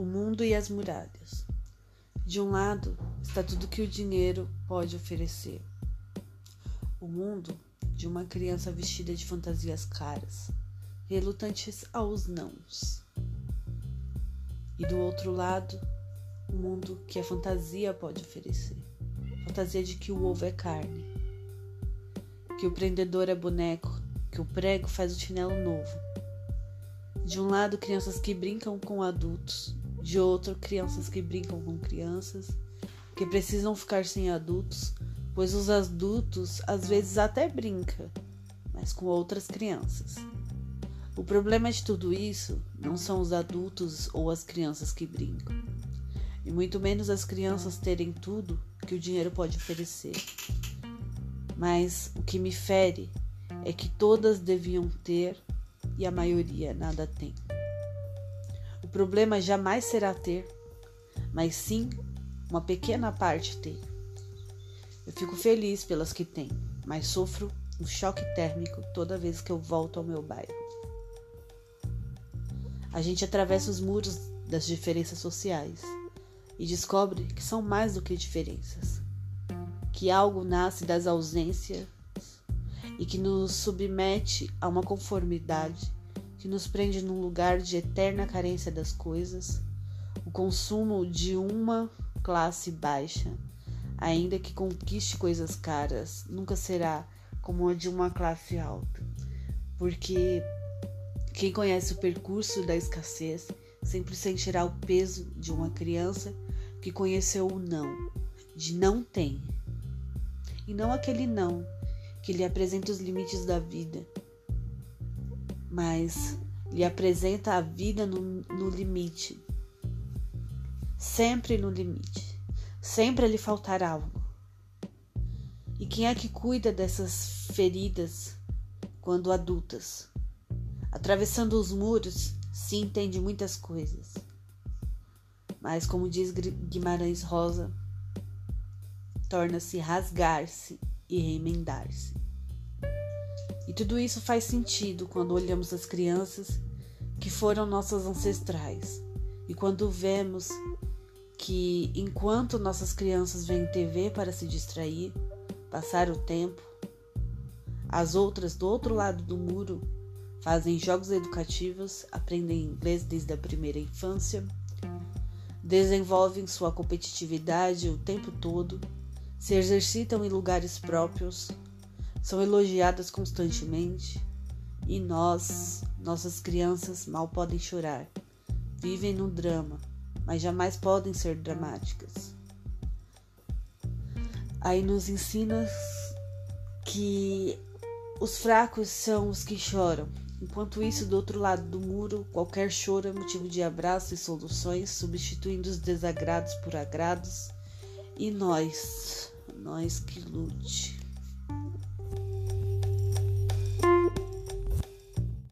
O mundo e as muralhas. De um lado está tudo que o dinheiro pode oferecer. O mundo de uma criança vestida de fantasias caras, relutantes aos nãos. E do outro lado, o mundo que a fantasia pode oferecer. Fantasia de que o ovo é carne, que o prendedor é boneco, que o prego faz o chinelo novo. De um lado, crianças que brincam com adultos, de outro, crianças que brincam com crianças, que precisam ficar sem adultos, pois os adultos às vezes até brincam, mas com outras crianças. O problema de tudo isso não são os adultos ou as crianças que brincam, e muito menos as crianças terem tudo que o dinheiro pode oferecer. Mas o que me fere é que todas deviam ter e a maioria nada tem. Problema jamais será ter, mas sim uma pequena parte ter. Eu fico feliz pelas que têm, mas sofro um choque térmico toda vez que eu volto ao meu bairro. A gente atravessa os muros das diferenças sociais e descobre que são mais do que diferenças, que algo nasce das ausências e que nos submete a uma conformidade que nos prende num lugar de eterna carência das coisas, o consumo de uma classe baixa, ainda que conquiste coisas caras, nunca será como a de uma classe alta, porque quem conhece o percurso da escassez sempre sentirá o peso de uma criança que conheceu o não, de não tem. E não aquele não que lhe apresenta os limites da vida, mas lhe apresenta a vida no, no limite. Sempre no limite. Sempre lhe faltar algo. E quem é que cuida dessas feridas quando adultas? Atravessando os muros se entende muitas coisas. Mas, como diz Guimarães Rosa, torna-se rasgar-se e remendar-se. E tudo isso faz sentido quando olhamos as crianças que foram nossas ancestrais. E quando vemos que enquanto nossas crianças veem TV para se distrair, passar o tempo, as outras do outro lado do muro fazem jogos educativos, aprendem inglês desde a primeira infância, desenvolvem sua competitividade o tempo todo se exercitam em lugares próprios, são elogiadas constantemente e nós, nossas crianças, mal podem chorar. Vivem no drama, mas jamais podem ser dramáticas. Aí nos ensina que os fracos são os que choram. Enquanto isso, do outro lado do muro, qualquer choro é motivo de abraço e soluções, substituindo os desagrados por agrados. E nós, nós que lute.